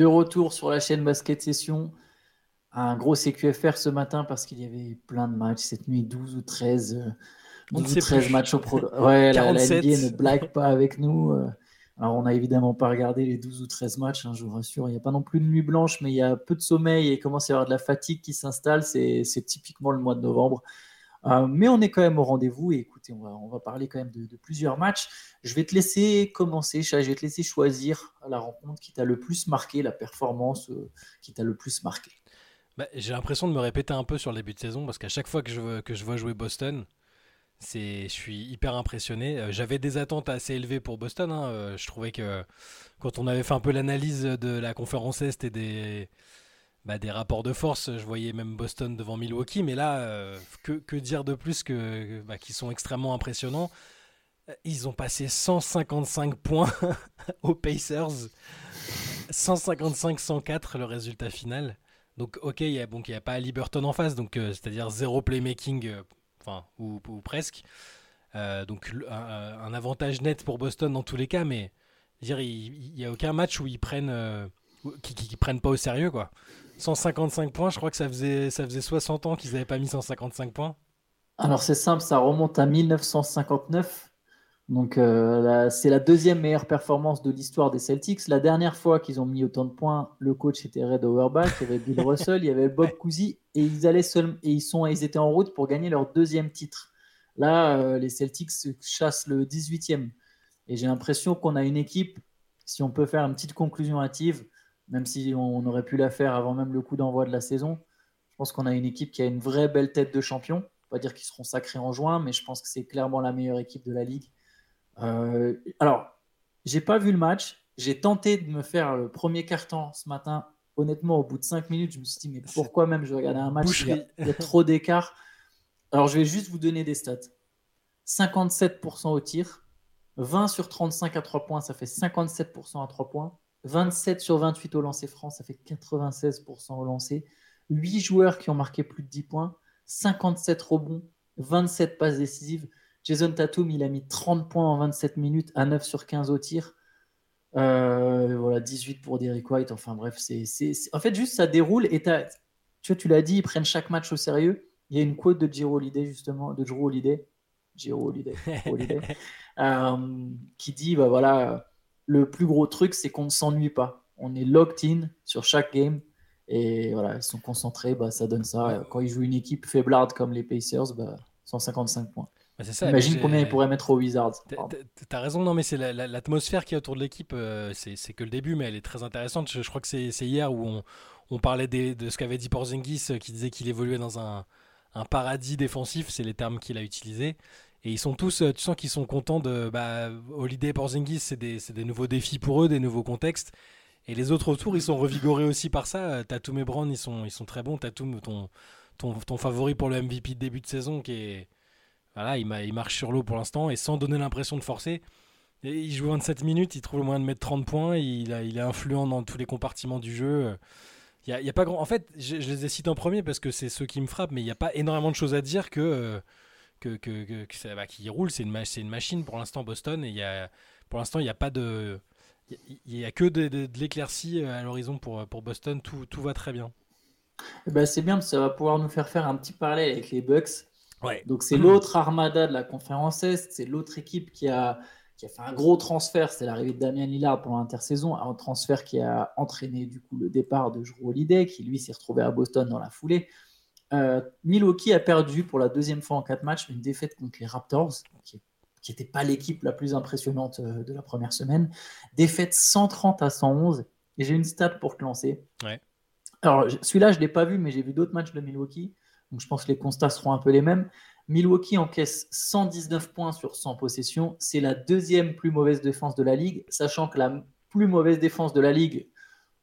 de retour sur la chaîne Basket Session. Un gros CQFR ce matin parce qu'il y avait plein de matchs cette nuit, 12 ou 13. 12 ou 13 matchs au pro. Ouais, la, la ne blague pas avec nous. Euh. Alors, on n'a évidemment pas regardé les 12 ou 13 matchs, hein, je vous rassure. Il n'y a pas non plus de nuit blanche, mais il y a peu de sommeil et il commence à y avoir de la fatigue qui s'installe. C'est typiquement le mois de novembre. Euh, mais on est quand même au rendez-vous et écoutez, on va, parler quand même de, plusieurs matchs. Je vais te laisser commencer, je vais te laisser choisir la rencontre qui t'a le plus marqué, la performance euh, qui t'a le plus marqué. Bah, j'ai l'impression de me répéter un peu sur le début de saison parce qu'à chaque fois que je, que je vois jouer Boston, je suis hyper impressionné. Euh, j'avais des attentes assez élevées pour Boston. Hein. Je trouvais que quand on avait fait un peu l'analyse de la conférence Est et des, bah, des rapports de force. Je voyais même Boston devant Milwaukee, mais là, euh, que, dire de plus que bah, qu'ils sont extrêmement impressionnants? Ils ont passé 155 points aux Pacers, 155-104 le résultat final. Donc ok, il n'y a, bon, a pas Liberton en face, donc euh, c'est-à-dire zéro playmaking, euh, ou, presque. donc un, avantage net pour Boston dans tous les cas, mais dire il n'y a aucun match où ils prennent qui, prennent pas au sérieux quoi. 155 points, je crois que ça faisait, ça faisait 60 ans qu'ils n'avaient pas mis 155 points. Alors c'est simple, ça remonte à 1959. Donc euh, c'est la deuxième meilleure performance de l'histoire des Celtics. La dernière fois qu'ils ont mis autant de points, le coach était Red Auerbach, il y avait Bill Russell, il y avait Bob Cousy et ils allaient seuls, et ils sont ils étaient en route pour gagner leur deuxième titre. Là, euh, les Celtics chassent le 18e et j'ai l'impression qu'on a une équipe. Si on peut faire une petite conclusion hâtive, même si on aurait pu la faire avant même le coup d'envoi de la saison. Je pense qu'on a une équipe qui a une vraie belle tête de champion. Pas dire qu'ils seront sacrés en juin, mais je pense que c'est clairement la meilleure équipe de la ligue. Euh, alors, j'ai pas vu le match. J'ai tenté de me faire le premier carton ce matin. Honnêtement, au bout de 5 minutes, je me suis dit, mais pourquoi même je regardais un match? Il y a trop d'écart Alors, je vais juste vous donner des stats 57% au tir, 20 sur 35 à 3 points, ça fait 57% à 3 points. 27 sur 28 au lancer franc, ça fait 96% au lancer. 8 joueurs qui ont marqué plus de 10 points, 57 rebonds, 27 passes décisives. Jason Tatum, il a mis 30 points en 27 minutes à 9 sur 15 au tir. Euh, voilà, 18 pour Derrick White. Enfin bref, c'est, en fait juste ça déroule et tu, vois, tu l'as dit, ils prennent chaque match au sérieux. Il y a une quote de Giro Holiday justement, de Drew Holiday, Giro Holiday, euh, qui dit bah voilà le plus gros truc, c'est qu'on ne s'ennuie pas. On est locked in sur chaque game. Et voilà, ils sont concentrés, bah, ça donne ça. Quand ils jouent une équipe faiblarde comme les Pacers, bah, 155 points. Bah, Imagine combien ils pourraient mettre aux Wizards. T'as raison, non, mais c'est l'atmosphère qui est autour de l'équipe. Euh, c'est que le début, mais elle est très intéressante. Je, crois que c'est hier où on, parlait de ce qu'avait dit Porzingis, euh, qui disait qu'il évoluait dans un, un paradis défensif. C'est les termes qu'il a utilisés. Et ils sont tous, euh, tu sens qu'ils sont contents de. Bah, Holiday et Porzingis, c'est des, des, nouveaux défis pour eux, des nouveaux contextes. Et les autres autour, ils sont revigorés aussi par ça. Euh, Tatum et Brown, ils sont, ils sont très bons. Tatum, ton, ton, ton favori pour le MVP de début de saison, qui est. Voilà, il, marche sur l'eau pour l'instant et sans donner l'impression de forcer. Il joue 27 minutes, il trouve le moyen de mettre 30 points, il, est influent dans tous les compartiments du jeu. Il y a, y a pas grand... En fait, je, les ai cités en premier parce que c'est ceux qui me frappent, mais il n'y a pas énormément de choses à dire que. Euh, que, que, que, ça, va qui roule. C'est une, une machine pour l'instant Boston et il y a, pour l'instant il n'y a pas de il y a que de, de, l'éclaircie euh, à l'horizon pour, pour Boston. Tout, tout va très bien. Eh ben, c'est bien, ça va pouvoir nous faire faire un petit parallèle avec les Bucks. Ouais. Donc c'est l'autre armada de la conférence Est, c'est l'autre équipe qui a, qui a fait un gros transfert, c'est l'arrivée de Damien Lillard pendant l'intersaison, un transfert qui a entraîné du coup le départ de Drew Holiday, qui lui s'est retrouvé à Boston dans la foulée. Euh, Milwaukee a perdu pour la deuxième fois en quatre matchs une défaite contre les Raptors, qui n'était pas l'équipe la plus impressionnante euh, de la première semaine. Défaite 130 à 111. Et j'ai une stat pour te lancer. Alors, celui-là, je ne l'ai pas vu, mais j'ai vu d'autres matchs de Milwaukee. Donc, je pense que les constats seront un peu les mêmes. Milwaukee encaisse 119 points sur 100 possessions. C'est la deuxième plus mauvaise défense de la ligue, sachant que la plus mauvaise défense de la ligue,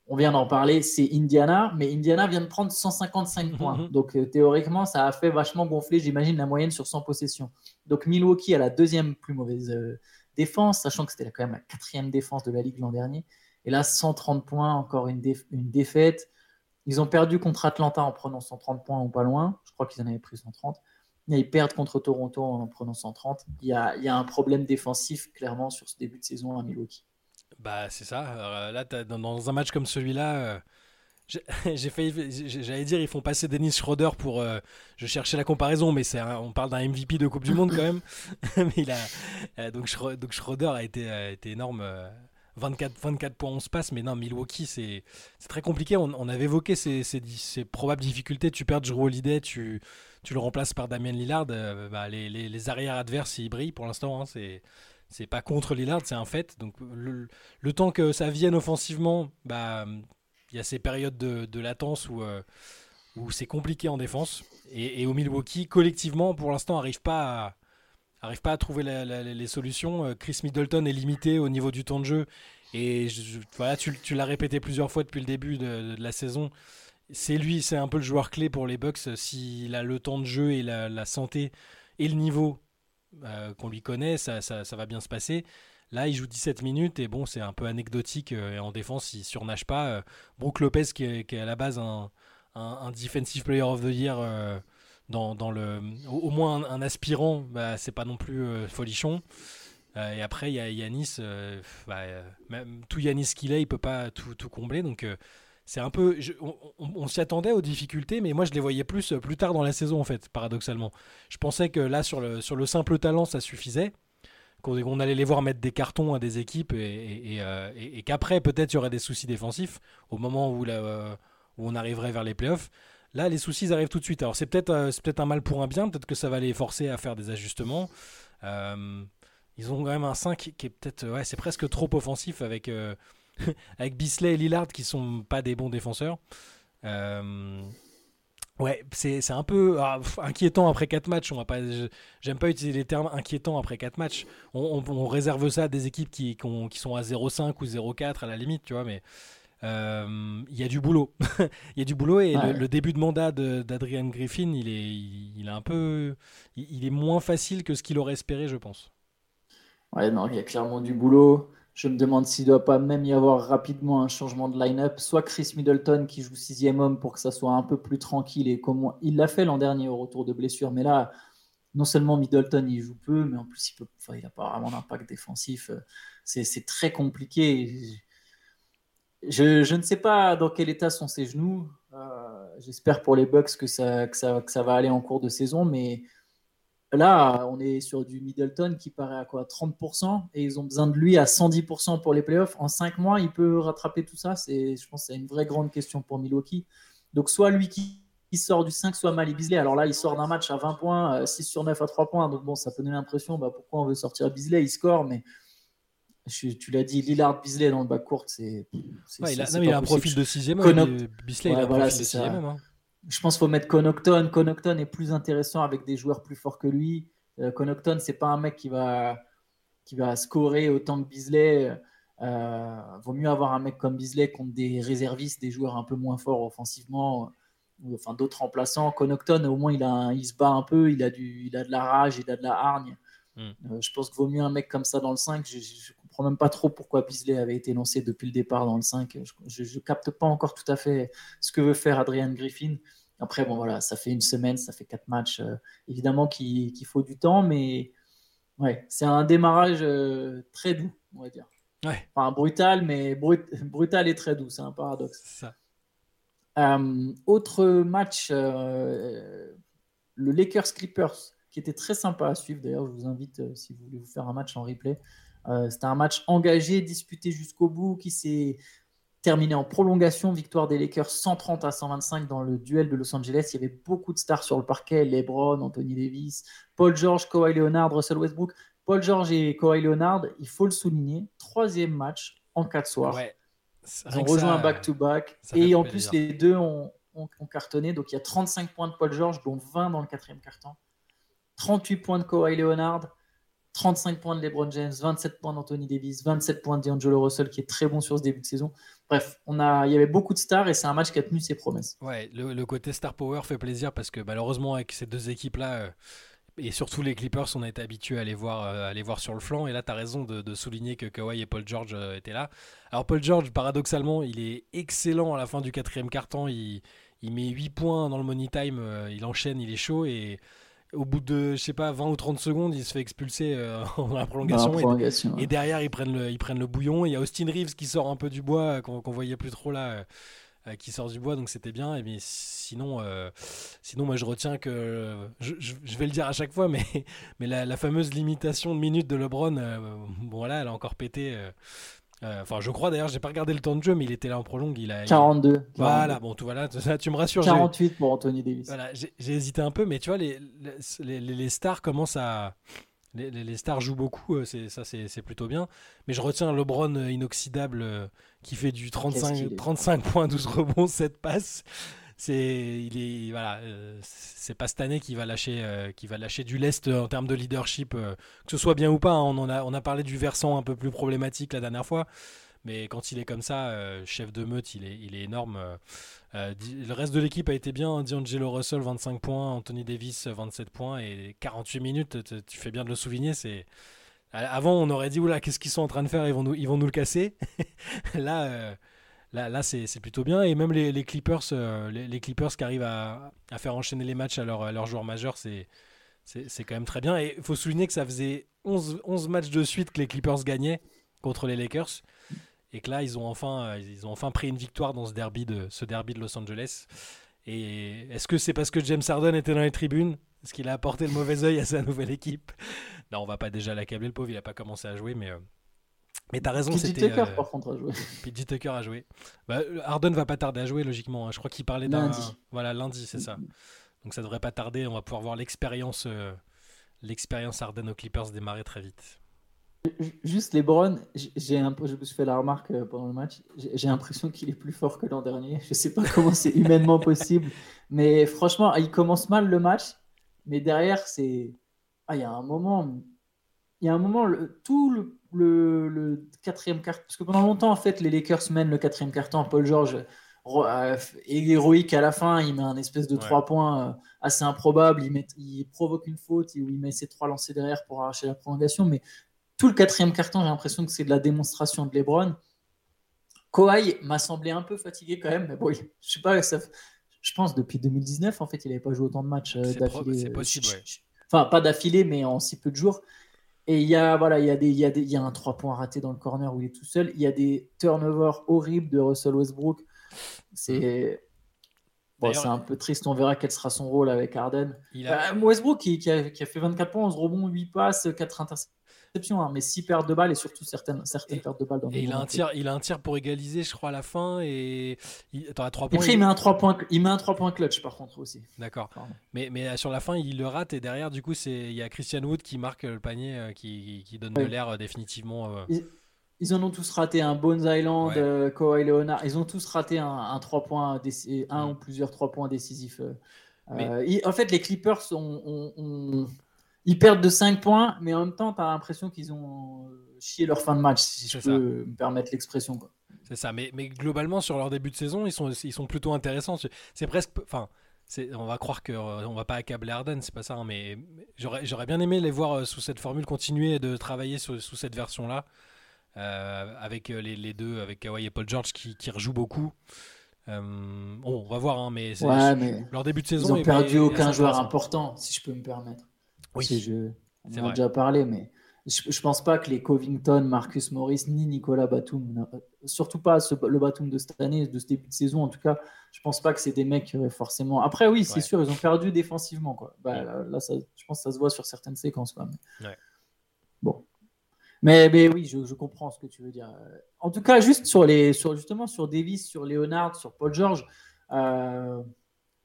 on vient d'en parler, c'est Indiana, mais Indiana vient de prendre 155 points. Mhm. Donc euh, théoriquement, ça a fait vachement gonfler, j'imagine, la moyenne sur 100 possessions. Donc Milwaukee a la deuxième plus mauvaise euh, défense, sachant que c'était quand même la quatrième défense de la ligue l'an dernier. Et là, 130 points, encore une, une, défaite. Ils ont perdu contre Atlanta en prenant 130 points ou pas loin. Je crois qu'ils en avaient pris 130. Et ils perdent contre Toronto en prenant 130. Il y a, il y a un problème défensif clairement sur ce début de saison à Milwaukee. Bah, c'est ça. là, dans, un match comme celui-là, failli, j'allais dire, ils font passer Dennis Schroeder pour. Euh, je cherchais la comparaison, mais c'est on parle d'un MVP de Coupe du Monde quand même. mais il a, euh, donc, donc Schroeder a été, énorme. 24, euh, 24 points, on se passe, mais non, Milwaukee, c'est très compliqué. On, avait évoqué ces, probables difficultés. Tu perds Drew Holiday, tu, le remplaces par Damien Lillard. Bah, les, arrières adverses, ils brillent pour l'instant. Hein, c'est c'est pas contre Lillard, c'est un fait. Donc le, temps que ça vienne offensivement, bah, il y a ces périodes de, latence où, euh, où c'est compliqué en défense. Et, au Milwaukee, collectivement, pour l'instant, n'arrive pas, à, pas à trouver les solutions. Euh, Chris Middleton est limité au niveau du temps de jeu. Et voilà, tu, l'as répété plusieurs fois depuis le début de, la saison. C'est lui, c'est un peu le joueur clé pour les Bucks. S'il a le temps de jeu et la, santé et le niveau euh, qu'on lui connaît, ça, ça, va bien se passer. Là, il joue 17 minutes et bon, c'est un peu anecdotique. Euh, et en défense, il surnage pas. Euh, Brook Lopez, qui est, à la base un, Defensive Player of the Year, euh, dans, le, au, moins un, aspirant, bah, c'est pas non plus folichon. et après, il y a Yanis. Bah, tout Yanis qu'il est, il peut pas tout, combler. Donc, c'est un peu. on, s'y attendait aux difficultés, mais moi, je les voyais plus plus tard dans la saison, en fait, paradoxalement. Je pensais que là, sur le, sur le simple talent, ça suffisait qu'on allait les voir mettre des cartons à des équipes et, euh, qu'après peut-être il y aurait des soucis défensifs au moment où, euh, où on arriverait vers les playoffs. Là, les soucis arrivent tout de suite. Alors c'est peut-être euh, peut un mal pour un bien, peut-être que ça va les forcer à faire des ajustements. ils ont quand même un 5 qui est peut-être, ouais, c'est presque trop offensif avec, avec Bisley et Lillard qui sont pas des bons défenseurs. Ouais, c'est un peu ah, inquiétant après 4 matchs. On va pas, j'aime pas utiliser les termes inquiétants après 4 matchs. On, réserve ça à des équipes qui, qui, sont à 0,5 ou 0,4 à la limite, tu vois. Mais euh, il y a du boulot. Il y a du boulot et le, début de mandat d'Adrian Griffin, il est, il, est un peu, il, est moins facile que ce qu'il aurait espéré, je pense. Ouais, non, il y a clairement du boulot. Je me demande s'il ne doit pas même y avoir rapidement un changement de line-up. Soit Chris Middleton qui joue sixième homme pour que ça soit un peu plus tranquille et comme il l'a fait l'an dernier au retour de blessure. Mais là, non seulement Middleton il joue peu, mais en plus il n'a pas vraiment d'impact défensif. C'est très compliqué. Je, ne sais pas dans quel état sont ses genoux. Euh, j'espère pour les Bucks que ça, que ça va aller en cours de saison, mais Là, on est sur du Middleton qui paraît à quoi 30% et ils ont besoin de lui à 110% pour les playoffs. En 5 mois, il peut rattraper tout ça. C'est, je pense que c'est une vraie grande question pour Milwaukee. Donc, soit lui qui, sort du 5, soit Mali Bisley. Alors là, il sort d'un match à 20 points, 6 euh, sur 9 à 3 points. Donc, bon, ça peut donner l'impression bah, pourquoi on veut sortir Bisley. Il score, mais tu l'as dit, Lillard Bisley dans le bas court, c'est. il, a, un profil de 6 ème Bisley, il a un profil de 6 je pense qu'il faut mettre Connaughton. Connaughton est plus intéressant avec des joueurs plus forts que lui. Euh, Connaughton, c'est pas un mec qui va, qui va scorer autant que Bisley. Euh, vaut mieux avoir un mec comme Bisley contre des réservistes, des joueurs un peu moins forts offensivement, ou enfin d'autres remplaçants. Connaughton, au moins, il, a il se bat un peu, il a, du, il a de la rage, il a de la hargne. Hmm. Euh, je pense qu'il vaut mieux un mec comme ça dans le 5. Je, ne comprends même pas trop pourquoi Bisley avait été lancé depuis le départ dans le 5. Je, ne capte pas encore tout à fait ce que veut faire Adrian Griffin. Après, bon, voilà, ça fait une semaine, ça fait quatre matchs. Euh, évidemment qu'il faut du temps, mais ouais, c'est un démarrage euh, très doux, on va dire. Ouais. Enfin, brutal, mais brutal et très doux, c'est un paradoxe. Ça. Euh, autre match, le Lakers Clippers, qui était très sympa à suivre. D'ailleurs, je vous invite, si vous voulez vous faire un match en replay. C'était un match engagé, disputé jusqu'au bout, qui s'est terminé en prolongation, victoire des Lakers 130 à 125 dans le duel de Los Angeles. Il y avait beaucoup de stars sur le parquet, LeBron, Anthony Davis, Paul George, Kawhi Leonard, Russell Westbrook. Paul George et Kawhi Leonard, il faut le souligner, troisième match en quatre soirs. Ils ont rejoint un back-to-back. et en plus, les deux ont, cartonné. Donc il y a 35 points de Paul George, dont 20 dans le quatrième quart-temps. 38 points de Kawhi Leonard, 35 points de LeBron James, 27 points d'Anthony Davis, 27 points d'Angelo Russell qui est très bon sur ce début de saison. Bref, on a, il y avait beaucoup de stars et c'est un match qui a tenu ses promesses. Ouais, le, côté star power fait plaisir parce que malheureusement avec ces deux équipes-là euh, et surtout les Clippers, on été habitué à les voir, euh, à les voir sur le flanc et là tu as raison de, souligner que Kawhi et Paul George euh, étaient là. Alors Paul George, paradoxalement, il est excellent à la fin du quatrième quart-temps, il, il met 8 points dans le money time, il enchaîne, il est chaud et au bout de, je sais pas, 20 ou 30 secondes, il se fait expulser euh, en la prolongation. et, derrière, ils prennent, le, ils prennent le bouillon. Il y a Austin Reeves qui sort un peu du bois, euh, qu'on voyait plus trop là, euh, qui sort du bois, donc c'était bien. Et mais sinon, sinon, moi je retiens que, je, vais le dire à chaque fois, mais, mais la, fameuse limitation de minutes de LeBron, bon voilà, elle a encore pété. Euh, enfin, je crois d'ailleurs, j'ai pas regardé le temps de jeu, mais il était là en prolongue. Il a, 42. Voilà, bon, tout, voilà, tu me rassures. 48 pour Anthony Davis. Voilà, j'ai hésité un peu, mais tu vois, les, les, les stars commencent à. Les, les, stars jouent beaucoup, euh, c'est ça c'est plutôt bien. Mais je retiens LeBron euh, inoxydable qui fait du 35, 35 points, 12 rebonds, 7 passes c'est il est voilà euh, c'est pas cette année qui va lâcher euh, qui va lâcher du lest en termes de leadership euh, que ce soit bien ou pas hein. on en a on a parlé du versant un peu plus problématique la dernière fois mais quand il est comme ça chef de meute il est il est énorme le reste de l'équipe a été bien D'Angelo Russell 25 points Anthony Davis 27 points et 48 minutes tu fais bien de le souligner c'est avant on aurait dit oula qu'est-ce qu'ils sont en train de faire ils vont nous ils vont nous le casser là Là, c'est plutôt bien. Et même les, Clippers, euh, les, Clippers qui arrivent à, faire enchaîner les matchs à leurs leur joueurs majeurs, c'est quand même très bien. Et il faut souligner que ça faisait 11, 11, matchs de suite que les Clippers gagnaient contre les Lakers. Et que là, ils ont enfin, euh, pris une victoire dans ce derby de, ce derby de Los Angeles. Et est-ce que c'est parce que James Harden était dans les tribunes? Est-ce qu'il a apporté le mauvais oeil à sa nouvelle équipe? Non, on va pas déjà l'accabler, le pauvre, il n'a pas commencé à jouer, mais, euh, mais t'as raison, c'était. Tucker, euh, par contre, a joué. PJ Tucker a joué. Bah, Harden va pas tarder à jouer, logiquement. Hein. Je crois qu'il parlait d'un. Lundi. Voilà, lundi, c'est ça. Donc ça devrait pas tarder. On va pouvoir voir l'expérience euh, l'expérience Harden aux Clippers démarrer très vite. Juste LeBron, j'ai un peu, je me suis fait la remarque euh, pendant le match. J'ai l'impression qu'il est plus fort que l'an dernier. Je sais pas comment c'est humainement possible, mais franchement, il commence mal le match, mais derrière c'est, ah, il y a un moment, il y a un moment, le, tout le le, quatrième quart parce que pendant longtemps en fait les Lakers mènent le quatrième quart-temps. Paul George est euh, héroïque à la fin, il met un espèce de trois points euh, assez improbable, il, met, il provoque une faute, il, il met ses trois lancers derrière pour arracher la prolongation, mais tout le quatrième quart-temps, j'ai l'impression que c'est de la démonstration de LeBron. Kawhi m'a semblé un peu fatigué quand même, mais bon, je sais pas, ça, je pense depuis 2019 en fait, il n'avait pas joué autant de matchs euh, d'affilée. Enfin, pas d'affilée, mais en si peu de jours. Et il y a, voilà, il y a, des, il y a, des, il y a un 3 points raté dans le corner où il est tout seul. Il y a des turnovers horribles de Russell Westbrook. C'est. Bon, c'est un peu triste, on verra quel sera son rôle avec Harden. Euh, Westbrook qui, qui, a, qui, a, fait 24 points, 11 rebonds, 8 passes, 4 interceptions Hein, mais 6 pertes de balles et surtout certaines, certaines pertes de balles. Dans et il a, un tir, il a un tir pour égaliser, je crois, à la fin. Et il, attends, à 3 points, il... met un 3 points, il met un 3 points clutch par contre aussi. D'accord. Mais, mais sur la fin, il le rate et derrière, du coup, il y a Christian Wood qui marque le panier, euh, qui, qui, donne de l'air euh, définitivement. Euh. Ils, en ont tous raté un Bones Island, ouais. Kawhi Leonard. Ils ont tous raté un, un 3 points, un mm. ou plusieurs 3 points décisifs. en fait, les Clippers ont ils perdent de 5 points, mais en même temps, tu as l'impression qu'ils ont euh, chié leur fin de match, si je peux me permettre l'expression. C'est ça, mais, mais, globalement, sur leur début de saison, ils sont, ils sont plutôt intéressants. C'est presque. Enfin, on va croire qu'on euh, ne va pas accabler Arden, c'est pas ça, hein, mais j'aurais bien aimé les voir euh, sous cette formule, continuer de travailler sous, sous cette version-là, avec les, les, deux, avec Kawhi et Paul George qui, qui rejouent beaucoup. bon, on va voir, hein, mais, leur début de saison. Ils n'ont perdu aucun joueur important, si je peux me permettre. Oui. Je, on en a déjà parlé, mais je, ne pense pas que les Covington, Marcus Morris, ni Nicolas Batum, surtout pas le Batum de cette année, de ce début de saison en tout cas, je pense pas que c'est des mecs qui auraient forcément. Après, oui, c'est sûr, ils ont perdu défensivement. Quoi. Bah, là, ça, je pense que ça se voit sur certaines séquences. Quoi. Bon. Mais, mais oui, je, comprends ce que tu veux dire. En tout cas, juste sur les, sur, justement sur Davis, sur Leonard, sur Paul George, euh,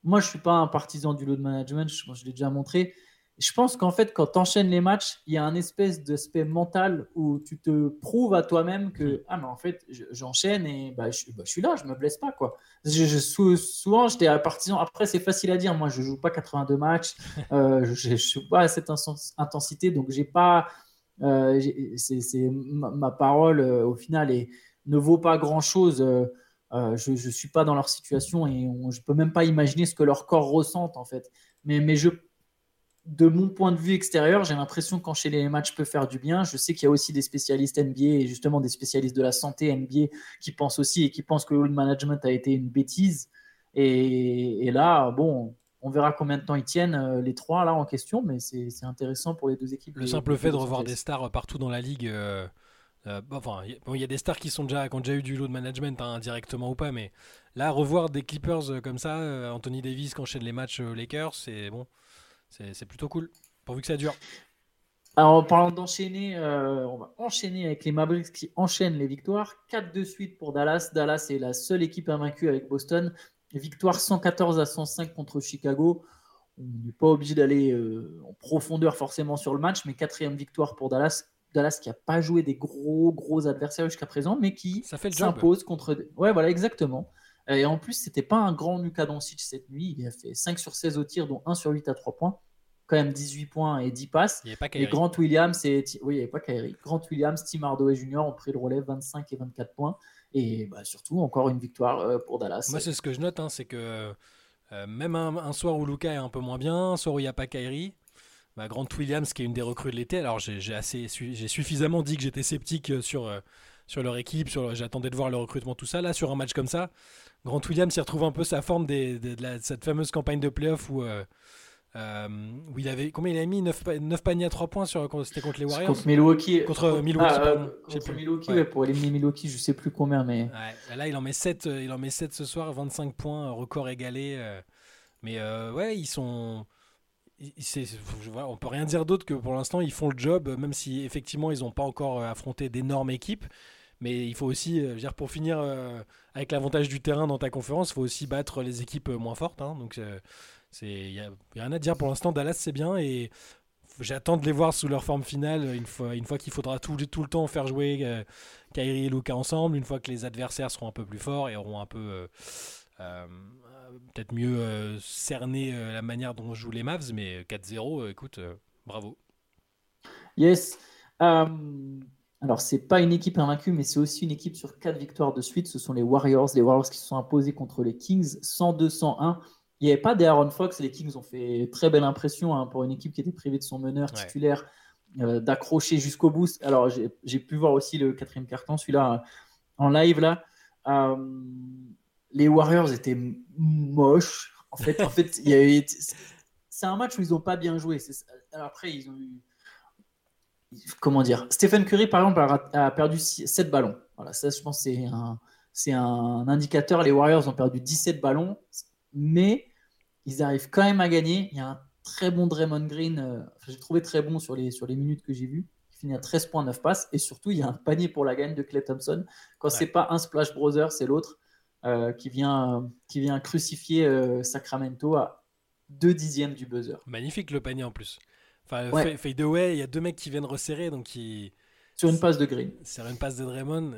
moi, je suis pas un partisan du load management, je, je l'ai déjà montré je pense qu'en fait, quand tu enchaînes les matchs, il y a un espèce d'aspect mental où tu te prouves à toi-même que, mm. ah, mais en fait, j'enchaîne et bah, je, bah, je, suis là, je me blesse pas. quoi. Je, souvent, j'étais à partisan. Après, c'est facile à dire. Moi, je joue pas 82 matchs. Euh, je ne suis pas à cette intensité. Donc, j'ai pas. Euh, c'est ma, parole, euh, au final, et ne vaut pas grand-chose. je ne suis pas dans leur situation et je ne peux même pas imaginer ce que leur corps ressent, en fait. Mais, mais je de mon point de vue extérieur, j'ai l'impression qu'enchaîner les matchs peut faire du bien. Je sais qu'il y a aussi des spécialistes NBA et justement des spécialistes de la santé NBA qui pensent aussi et qui pensent que le management a été une bêtise. Et, là, bon, On verra combien de temps ils tiennent les trois là en question, mais c'est intéressant pour les deux équipes. Le simple fait de revoir des stars partout dans la ligue. enfin, il y a des stars qui, sont déjà, qui ont déjà eu du lot de management, hein, indirectement ou pas, mais là, revoir des Clippers comme ça, Anthony Davis qui enchaîne les matchs Lakers, c'est bon, c'est plutôt cool, pourvu que ça dure. Alors, en parlant d'enchaîner, euh, on va enchaîner avec les Mavericks qui enchaînent les victoires. 4 de suite pour Dallas. Dallas est la seule équipe invaincue avec Boston. Victoire 114 à 105 contre Chicago. On n'est pas obligé d'aller euh, en profondeur forcément sur le match, mais quatrième victoire pour Dallas. Dallas qui n'a pas joué des gros, gros adversaires jusqu'à présent, mais qui s'impose contre. Ouais, voilà, exactement. Et en plus, c'était pas un grand Luka Doncic cette nuit. Il a fait 5 sur 16 au tir, dont 1 sur 8 à 3 points quand même 18 points et 10 passes. et Grant Williams et oui, il n'y avait pas Kyrie. Grant Williams, Tim Hardaway Jr. ont pris le relais 25 et 24 points. Et bah, surtout, encore une victoire euh, pour Dallas. Moi, c'est ce que je note, hein, c'est que euh, même un, soir où Luca est un peu moins bien, un soir où il n'y a pas Kyrie, bah, Grant Williams, qui est une des recrues de l'été, alors j'ai assez, j'ai suffisamment dit que j'étais sceptique euh, sur, sur leur équipe, sur, j'attendais de voir le recrutement, tout ça. Là, sur un match comme ça, Grant Williams, il retrouve un peu sa forme des, de, cette fameuse campagne de playoff où euh, où il avait combien il a mis? 9, 9 paniers à 3 points sur c'était contre les Warriors? contre Milwaukee. Contre Milwaukee, ah, euh, contre Milwaukee ouais. pour éliminer Milwaukee je sais plus combien mais là il en met 7 euh, il en met 7 ce soir 25 points record égalé mais ouais ils sont on peut rien dire d'autre que pour l'instant ils font le job même si effectivement ils n'ont pas encore affronté d'énormes équipes mais il faut aussi dire pour finir avec l'avantage du terrain dans ta conférence il faut aussi battre les équipes moins fortes hein, donc il n'y a, rien à dire pour l'instant. Dallas, c'est bien et j'attends de les voir sous leur forme finale une fois, qu'il faudra tout, le temps faire jouer euh, Kyrie et Luca ensemble, une fois que les adversaires seront un peu plus forts et auront un peu euh, euh, peut-être mieux cerné la manière dont jouent les Mavs, mais 4-0, écoute, bravo. Yes. Alors, c'est pas une équipe invaincue, mais c'est aussi une équipe sur 4 victoires de suite. Ce sont les Warriors, les Warriors qui se sont imposés contre les Kings 102-101. Il n'y avait pas d'Aaron Fox. Les Kings ont fait très belle impression hein, pour une équipe qui était privée de son meneur titulaire euh, d'accrocher jusqu'au bout. Alors, j'ai pu voir aussi le quatrième carton, celui-là en live. là. Euh, les Warriors étaient moches. En fait, en fait c'est un match où ils n'ont pas bien joué. Alors après, ils ont eu. Comment dire Stephen Curry, par exemple, a, perdu 7 ballons. Voilà, ça, je pense, c'est un, un indicateur. Les Warriors ont perdu 17 ballons. Mais ils arrivent quand même à gagner. Il y a un très bon Draymond Green, euh, j'ai trouvé très bon sur les, sur les minutes que j'ai vues. Il finit à 13 points, 9 passes. Et surtout, il y a un panier pour la gagne de Clay Thompson. Quand c'est pas un Splash Brother, c'est l'autre euh, qui, vient, qui vient crucifier euh, Sacramento à 2 dixièmes du buzzer. Magnifique le panier en plus. Enfin, ouais. fade away, il y a deux mecs qui viennent resserrer. Donc qui... Sur une passe de Green. Sur une passe de Draymond.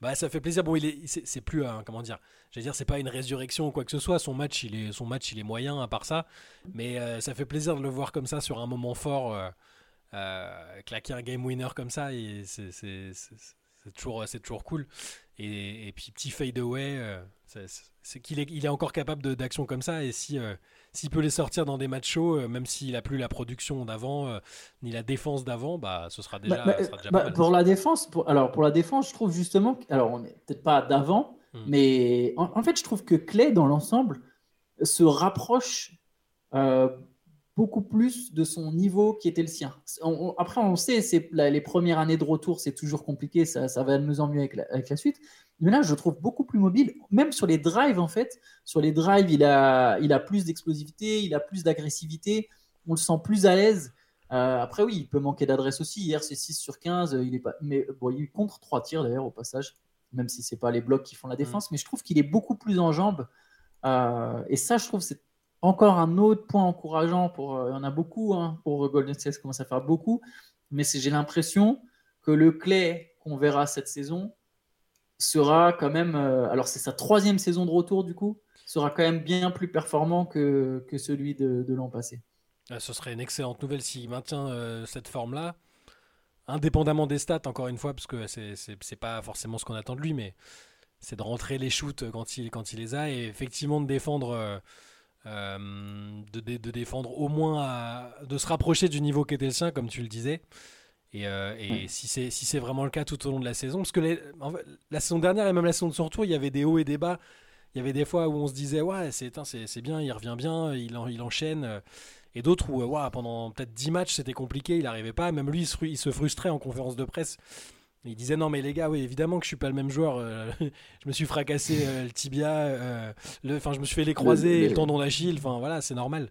Bah, ça fait plaisir. Bon, il est, c'est, plus comment dire, j'allais dire, c'est pas une résurrection ou quoi que ce soit. Son match, il est, son match, il est moyen à part ça. Mais euh, ça fait plaisir de le voir comme ça sur un moment fort, euh, euh, claquer un game winner comme ça. Et c'est, c'est, toujours, c'est toujours cool. Et, et, puis petit fade away, c'est, qu'il est, il est encore capable de, d'action comme ça. Et si s'il peut les sortir dans des matchs chauds, euh, même s'il a plus la production d'avant euh, ni la défense d'avant, bah ce sera déjà, bah, bah, bah, Pour la défense, pour, alors pour la défense, je trouve justement, alors on n'est peut-être pas d'avant, hmm. mais en, fait, je trouve que Clay dans l'ensemble se rapproche euh, beaucoup plus de son niveau qui était le sien. après, on sait, c'est les premières années de retour, c'est toujours compliqué, ça, ça va de mieux en mieux avec avec la suite. Mais là, je trouve beaucoup plus mobile. Même sur les drives, en fait, sur les drives, il a, il a plus d'explosivité, il a plus d'agressivité. On le sent plus à l'aise. Euh, après, oui, il peut manquer d'adresse aussi. Hier, c'est 6 sur 15. Il est pas... Mais bon, il contre 3 tirs d'ailleurs au passage, même si ce n'est pas les blocs qui font la défense. Mm. Mais je trouve qu'il est beaucoup plus en jambes. Euh, et ça, je trouve, c'est encore un autre point encourageant. Pour, euh, il y en a beaucoup hein, pour Golden State, ça commence à faire beaucoup. Mais j'ai l'impression que le clé qu'on verra cette saison, sera quand même, euh, alors c'est sa troisième saison de retour du coup, sera quand même bien plus performant que, que celui de, de l'an passé. Ah, ce serait une excellente nouvelle s'il maintient euh, cette forme-là, indépendamment des stats, encore une fois, parce que c'est pas forcément ce qu'on attend de lui, mais c'est de rentrer les shoots quand il, quand il les a et effectivement de défendre. De, de, défendre au moins à, de se rapprocher du niveau qu'était le sien comme tu le disais et, euh, si c'est si vraiment le cas tout au long de la saison, parce que la saison dernière et même la saison de son retour, il y avait des hauts et des bas Il y avait des fois où on se disait, ouais, c'est bien, il revient bien, il, il enchaîne. Et d'autres où, ouais, pendant peut-être 10 matchs, c'était compliqué, il n'arrivait pas. Même lui, il se frustrait en conférence de presse. Il disait non mais les gars oui évidemment que je suis pas le même joueur je me suis fracassé le tibia enfin je me suis fait les croisés le, tendon d'Achille enfin voilà c'est normal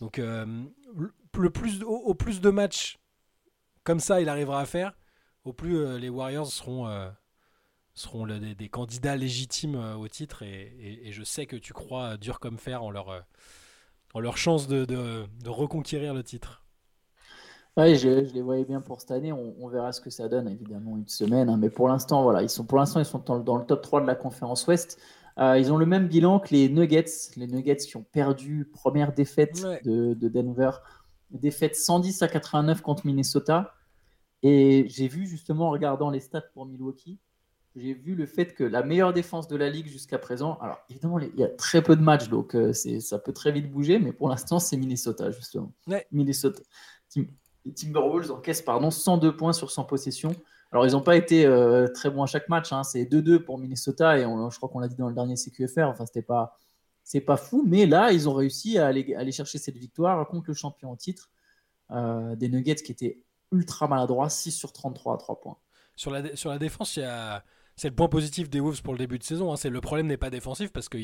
donc le plus au, plus de matchs comme ça il arrivera à faire au plus les Warriors seront seront des, candidats légitimes euh, au titre et, je sais que tu crois dur comme fer en leur, euh, en leur chance de, de, reconquérir le titre. Oui, je, les voyais bien pour cette année. On, verra ce que ça donne, évidemment, une semaine. Hein. mais pour l'instant, voilà, ils sont pour l'instant, ils sont dans, le top 3 de la conférence Ouest. Euh, ils ont le même bilan que les Nuggets. Les Nuggets qui ont perdu première défaite de, de, Denver, défaite 110 à 89 contre Minnesota. Et j'ai vu justement en regardant les stats pour Milwaukee, j'ai vu le fait que la meilleure défense de la ligue jusqu'à présent, alors évidemment, il y a très peu de matchs, donc euh, ça peut très vite bouger, mais pour l'instant, c'est Minnesota, justement. Minnesota. Timberwolves encaissent pardon, 102 points sur 100 possessions. Alors, ils n'ont pas été euh, très bons à chaque match, hein. c'est 2-2 pour Minnesota, et je crois qu'on l'a dit dans le dernier CQFR, enfin, c'était pas, c'est pas fou, mais là, ils ont réussi à aller, chercher cette victoire contre le champion en titre, euh, des Nuggets qui étaient ultra maladroits, 6 sur 33 à 3 points. Sur la, sur la défense, c'est le point positif des Wolves pour le début de saison. Hein. C'est le problème n'est pas défensif parce que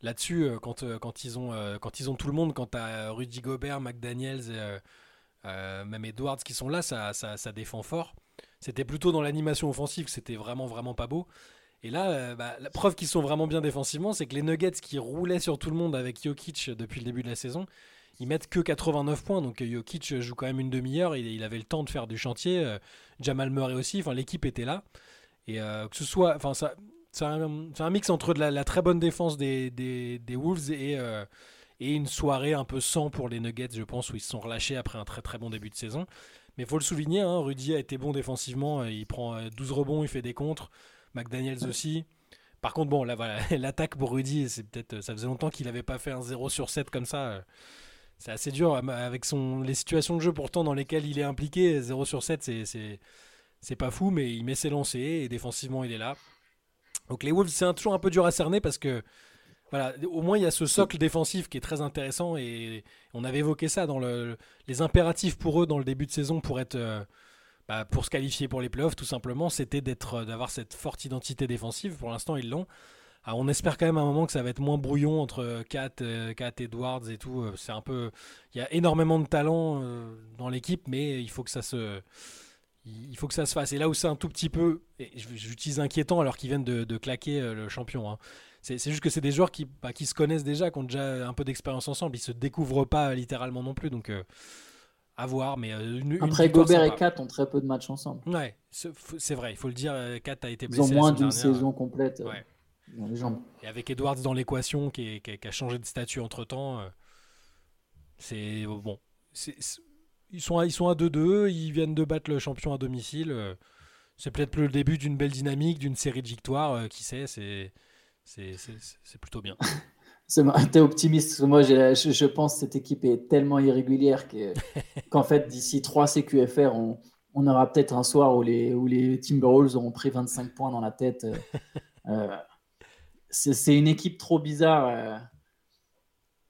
là-dessus, quand, quand, ils ont, euh, quand ils ont tout le monde, quand tu as Rudy Gobert, McDaniels, même Edwards qui sont là, ça, ça, défend fort. C'était plutôt dans l'animation offensive que c'était vraiment, vraiment pas beau. Et là, bah, la preuve qu'ils sont vraiment bien défensivement, c'est que les Nuggets qui roulaient sur tout le monde avec Jokic depuis le début de la saison, ils mettent que 89 points. Donc Jokic joue quand même une demi-heure. Il, il avait le temps de faire du chantier. Jamal Murray aussi. L'équipe était là. Et euh, que ce soit, ça, c'est un, mix entre de la, très bonne défense des, Wolves et, euh, et une soirée un peu sans pour les Nuggets, je pense, où ils se sont relâchés après un très très bon début de saison. Mais il faut le souligner, hein, Rudy a été bon défensivement, euh, il prend 12 rebonds, il fait des contres, McDaniels aussi. Par contre, bon, là, voilà, l'attaque pour Rudy, c'est peut-être, ça faisait longtemps qu'il n'avait pas fait un 0 sur 7 comme ça. C'est assez dur avec son, les situations de jeu pourtant dans lesquelles il est impliqué. 0 sur 7, c'est c'est pas fou, mais il met ses lancers et défensivement il est là. Donc les Wolves, c'est toujours un peu dur à cerner parce que voilà, au moins il y a ce socle défensif qui est très intéressant et on avait évoqué ça dans le, les impératifs pour eux dans le début de saison pour être euh, bah, pour se qualifier pour les playoffs tout simplement, c'était d'être euh, d'avoir cette forte identité défensive. Pour l'instant ils l'ont. on espère quand même à un moment que ça va être moins brouillon entre Kat, euh, Kat Edwards et tout. C'est un peu, il y a énormément de talent dans l'équipe, mais il faut que ça se il faut que ça se fasse. Et là où c'est un tout petit peu, j'utilise inquiétant alors qu'ils viennent de, claquer le champion. Hein. C'est juste que c'est des joueurs qui, bah, qui se connaissent déjà, qui ont déjà un peu d'expérience ensemble. Ils se découvrent pas littéralement non plus. Donc, euh, à voir. Mais euh, Après, Gobert et Kat ont très peu de matchs ensemble. Ouais, c'est vrai. Il faut le dire. Kat a été blessé. Ils ont moins d'une saison complète dans les jambes. Et avec Edwards dans l'équation qui, qui, a changé de statut entre temps, c'est bon. Ils sont à, ils sont à 2-2, ils viennent de battre le champion à domicile. Euh, c'est peut-être le début d'une belle dynamique, d'une série de victoires, euh, qui sait, c'est, c'est, plutôt bien. T'es optimiste, moi je, je, pense que cette équipe est tellement irrégulière qu'en fait d'ici 3 CQFR, on, on aura peut-être un soir où les, où les Timberwolves auront pris 25 points dans la tête. Euh, c'est, une équipe trop bizarre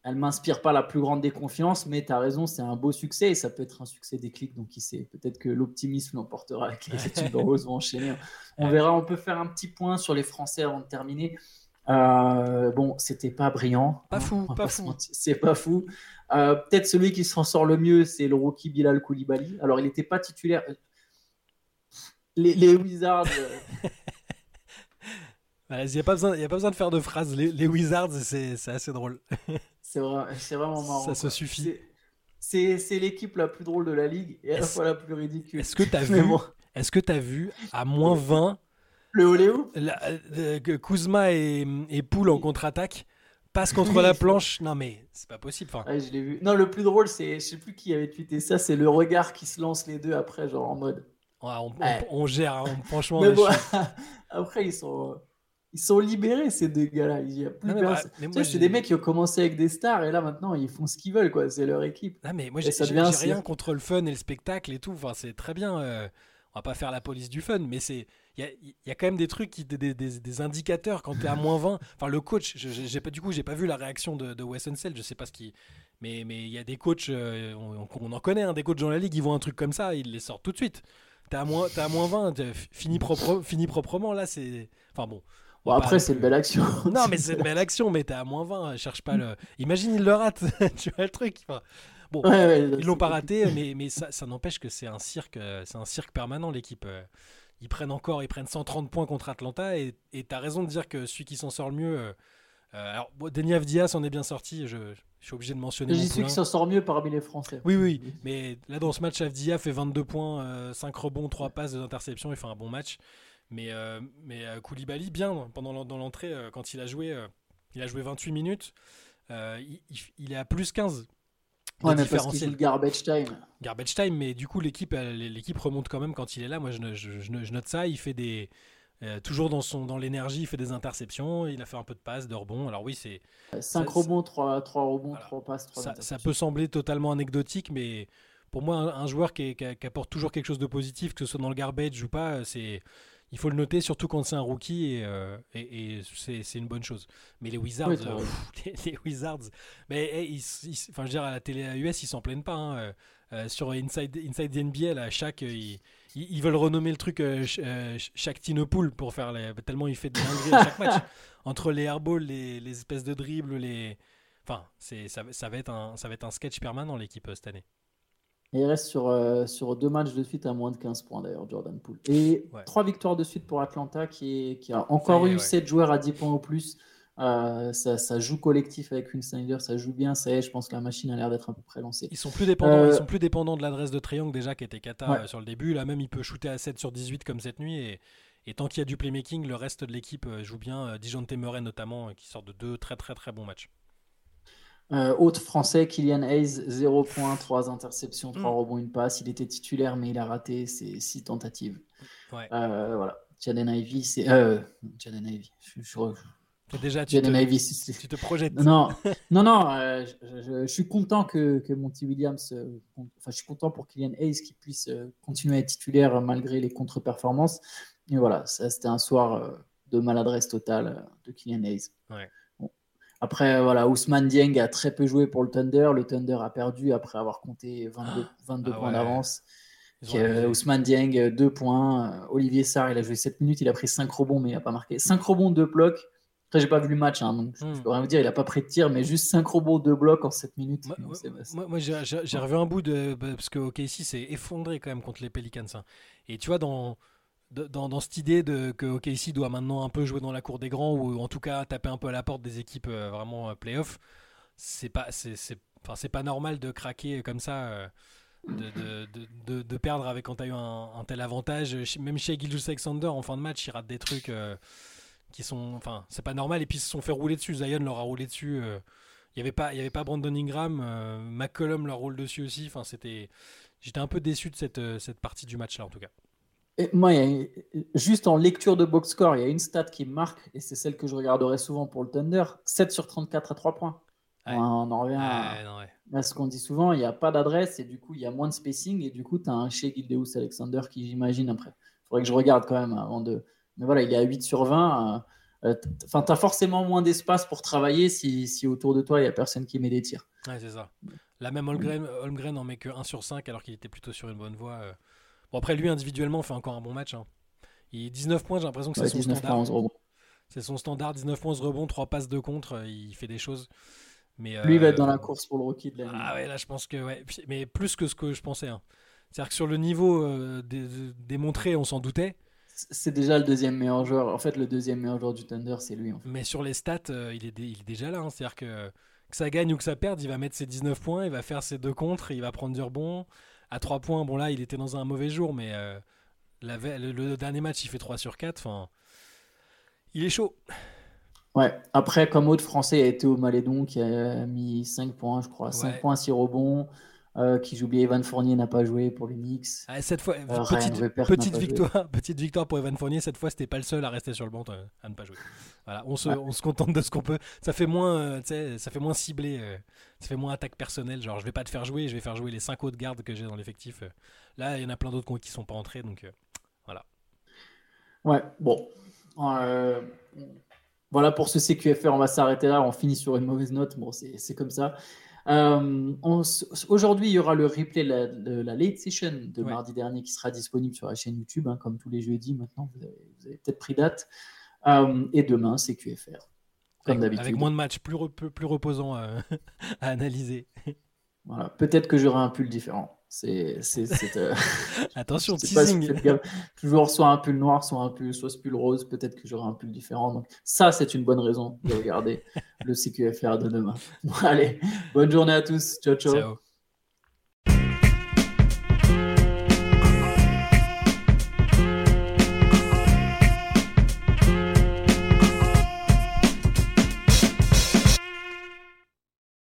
elle m'inspire pas la plus grande déconfiance, mais tu as raison, c'est un beau succès et ça peut être un succès déclic. Donc, qui sait, peut-être que l'optimisme l'emportera avec les Timberwolves vont enchaîner. On verra, on peut faire un petit point sur les Français avant de terminer. Euh, bon, c'était pas brillant. Pas fou, pas, fou. C'est pas fou. Euh, peut-être celui qui s'en sort le mieux, c'est le rookie Bilal Koulibaly. Alors, il n'était pas titulaire. Les, Wizards. Il n'y a, pas besoin, a pas besoin de faire de phrases. Les, les Wizards, c'est assez drôle. C'est vraiment marrant. Ça se suffit. C'est l'équipe la plus drôle de la ligue et à la fois la plus ridicule. Est-ce que tu as, vu, est que as vu à moins 20 le Oléo euh, Kuzma et, et Poul en contre-attaque passe contre la planche. Non mais c'est pas possible. je l'ai vu. Non, le plus drôle, c'est je sais plus qui avait tweeté ça, c'est le regard qui se lance les deux après, genre en mode. on, gère, hein, franchement. après, ils sont ils sont libérés ces deux gars-là. Il y a plus bah, c'est des mecs qui ont commencé avec des stars et là maintenant ils font ce qu'ils veulent quoi. C'est leur équipe. Ah mais moi j'ai rien contre le fun et le spectacle et tout. Enfin c'est très bien. Euh, on va pas faire la police du fun, mais c'est il y a, quand même des trucs, qui, des, des, indicateurs quand tu es à moins 20. Enfin, le coach, j'ai pas, du coup, j'ai pas vu la réaction de, de Wes je sais pas ce qui. Mais il y a des coachs, euh, on, en connaît, hein, des coachs dans la ligue, ils voient un truc comme ça, ils les sortent tout de suite. T'es à moins, es à moins 20, fini, propre, fini proprement, là, c'est. Enfin bon. Bon, après, c'est une belle action. non, mais c'est une belle action, mais t'es à moins 20, cherche pas le. Imagine, il le rate, tu vois le truc. bon, ils l'ont pas raté, mais, mais ça, ça n'empêche que c'est un cirque, c'est un cirque permanent, l'équipe. Euh ils prennent encore, ils prennent 130 points contre Atlanta. Et tu as raison de dire que celui qui s'en sort le mieux. Euh, euh, alors, Denis Avdias en est bien sorti. Je, suis obligé de mentionner. J'y suis qui s'en sort mieux parmi les Français. Oui, oui. Mais là, dans ce match, Avdia fait 22 points, 5 euh, rebonds, 3 passes, 2 interceptions. Il fait un bon match. Mais, mais Koulibaly, bien, pendant dans l'entrée, quand il a joué, il a joué 28 minutes. Il, il, est à plus 15 Ouais, mais parce qu'il le garbage time. Garbage time, mais du coup, l'équipe, l'équipe remonte quand même quand il est là. Moi, je, je, note ça. Il fait des. Euh, toujours dans, son, dans l'énergie, il fait des interceptions, il a fait un peu de passes, de rebonds. Alors oui, c'est... 5 rebonds, 3, 3 rebonds, 3 passes, 3 ça, ça, peut sembler totalement anecdotique, mais pour moi, un, joueur qui, qui, apporte toujours quelque chose de positif, que ce soit dans le garbage ou pas, c'est il faut le noter, surtout quand c'est un rookie, et, euh, et, c'est une bonne chose. Mais les Wizards, euh, les, Wizards, mais eh, enfin, je veux dire, à la télé US, ils s'en plaignent pas. Hein. Euh, sur Inside, Inside the NBA, à chaque, ils, ils, veulent renommer le truc chaque Tinopool pour faire les, tellement il fait de dingueries à chaque match. Entre les airballs, les, les espèces de dribbles, les. Enfin, ça, ça, va être un, ça va être un sketch permanent, l'équipe cette année il reste sur, euh, sur deux matchs de suite à moins de 15 points d'ailleurs, Jordan Poole. Et trois victoires de suite pour Atlanta qui, qui a encore eu 7 joueurs à 10 points au plus. Euh, ça, ça, joue collectif avec une Snyder, ça joue bien. Ça y est, je pense que la machine a l'air d'être à peu près lancée. Ils sont plus dépendants, ils euh, sont plus dépendants de l'adresse de triangle déjà qui était Kata sur le début. Là même, il peut shooter à 7 sur 18 comme cette nuit. Et, et tant qu'il y a du playmaking, le reste de l'équipe joue bien. Dijon Temeray notamment, qui sort de deux très très très bons matchs. Euh, autre français, Kylian Hayes, 0 points, 3 interceptions, 3 mm. rebonds, une passe. Il était titulaire, mais il a raté ses 6 tentatives. Euh, voilà. Jaden Ivy, c'est. Euh, Jaden Ivy. Je, je, déjà, tu te, Ivy, tu te projettes. Non, non, non. Euh, je, suis content que, que Monty Williams. enfin, je suis content pour Kylian Hayes qui puisse continuer à être titulaire malgré les contre-performances. Et voilà, c'était un soir de maladresse totale de Kylian Hayes. Ouais. Après, voilà, Ousmane Dieng a très peu joué pour le Thunder. Le Thunder a perdu après avoir compté 22, 22 ah points d'avance. Euh, Ousmane Dieng, 2 points. Euh, Olivier Sarr, il a joué 7 minutes. Il a pris 5 rebonds, mais il n'a pas marqué. 5 rebonds, 2 blocs. Après, j'ai pas vu le match, hein, donc je, ne hmm. peux rien vous dire. Il n'a pas pris de tir, mais juste 5 rebonds, 2 blocs en 7 minutes. Moi, moi, j'ai revu un bout de. Parce que OKC s'est effondré quand même contre les Pelicans. Hein. Et tu vois, dans dans, cette idée de que OKC doit maintenant un peu jouer dans la cour des grands ou en tout cas taper un peu à la porte des équipes euh, vraiment euh, playoff, c'est pas c'est c'est pas normal de craquer comme ça. Euh, de, de, de, perdre avec quand tu as eu un, tel avantage. Même chez Gilles Alexander en fin de match, il rate des trucs qui sont. Enfin, c'est pas normal. Et puis ils se sont fait rouler dessus. Zion leur a roulé dessus. Il n'y avait, pas, avait pas Brandon Ingram. McCollum leur roule dessus aussi. Enfin, c'était. J'étais un peu déçu de cette, cette partie du match là en tout cas moi, juste en lecture de box score, il y a une stat qui me marque, et c'est celle que je regarderai souvent pour le Thunder 7 sur 34 à 3 points. On en revient à, ce qu'on dit souvent il n'y a pas d'adresse, et du coup, il y a moins de spacing, et du coup, tu as un chez Gildeus Alexander qui, j'imagine, après. Il faudrait que je regarde quand même avant de. Mais voilà, il y a 8 sur 20. Euh, enfin, tu as forcément moins d'espace pour travailler si, si, autour de toi, il n'y a personne qui met des tirs. Ouais, c'est ça. Là, même Holmgren, Holmgren en met que 1 sur 5 alors qu'il était plutôt sur une bonne voie. Euh. Bon, après, lui, individuellement, fait encore un bon match. Hein. Il 19 points, j'ai l'impression que c'est son standard. C'est son standard, 19 points, rebond, 3 passes de contre, euh, il fait des choses. Mais, lui, il va être dans la euh, course pour le rookie de l'année. Ah ouais, là, je pense que, ouais. Mais plus que ce que je pensais. Hein. C'est-à-dire que sur le niveau euh, démontré, on s'en doutait. C'est déjà le deuxième meilleur joueur. En fait, le deuxième meilleur joueur du Thunder, c'est lui. Mais sur les stats, il, est il, est déjà là. Hein. C'est-à-dire que, que ça gagne ou que ça perde, il va mettre ses 19 points, il va faire ses deux contres, il va prendre du rebond à 3 points, bon là, il était dans un mauvais jour, mais euh, le, dernier match, il fait 3 sur 4. Enfin, il est chaud. Ouais, après, comme autre français, il a Théo Malédon qui a mis 5 points, je crois. 5 points, 6 rebonds. Euh, qui j'oubliais, Evan Fournier n'a pas joué pour les Knicks. Ah, cette fois, euh, petite, victoire, petite victoire pour Evan Fournier. Cette fois, c'était pas le seul à rester sur le banc euh, à ne pas jouer. Voilà, on se, on se contente de ce qu'on peut. Ça fait moins, ça fait moins ciblé, ça fait moins attaque personnelle. Genre, je vais pas te faire jouer, je vais faire jouer les 5 autres gardes que j'ai dans l'effectif. Là, il y en a plein d'autres qui sont pas entrés, donc voilà. Ouais, bon. Euh, voilà pour ce CQFR, on va s'arrêter là. On finit sur une mauvaise note. Bon, c'est comme ça. Euh, aujourd'hui, il y aura le replay de la, late session de mardi dernier qui sera disponible sur la chaîne YouTube, hein, comme tous les jeudis maintenant. Vous avez, peut-être pris date. Euh, et demain, c'est QFR. Comme d'habitude. Avec moins de matchs, plus, plus reposants à analyser. Voilà. Peut-être que j'aurai un pull différent. C'est, euh, Attention, teasing. toujours soit un pull noir, soit un pull, soit ce pull rose. Peut-être que j'aurai un pull différent. Donc ça, c'est une bonne raison de regarder le CQFR de demain. allez, bonne journée à tous. ciao. ciao.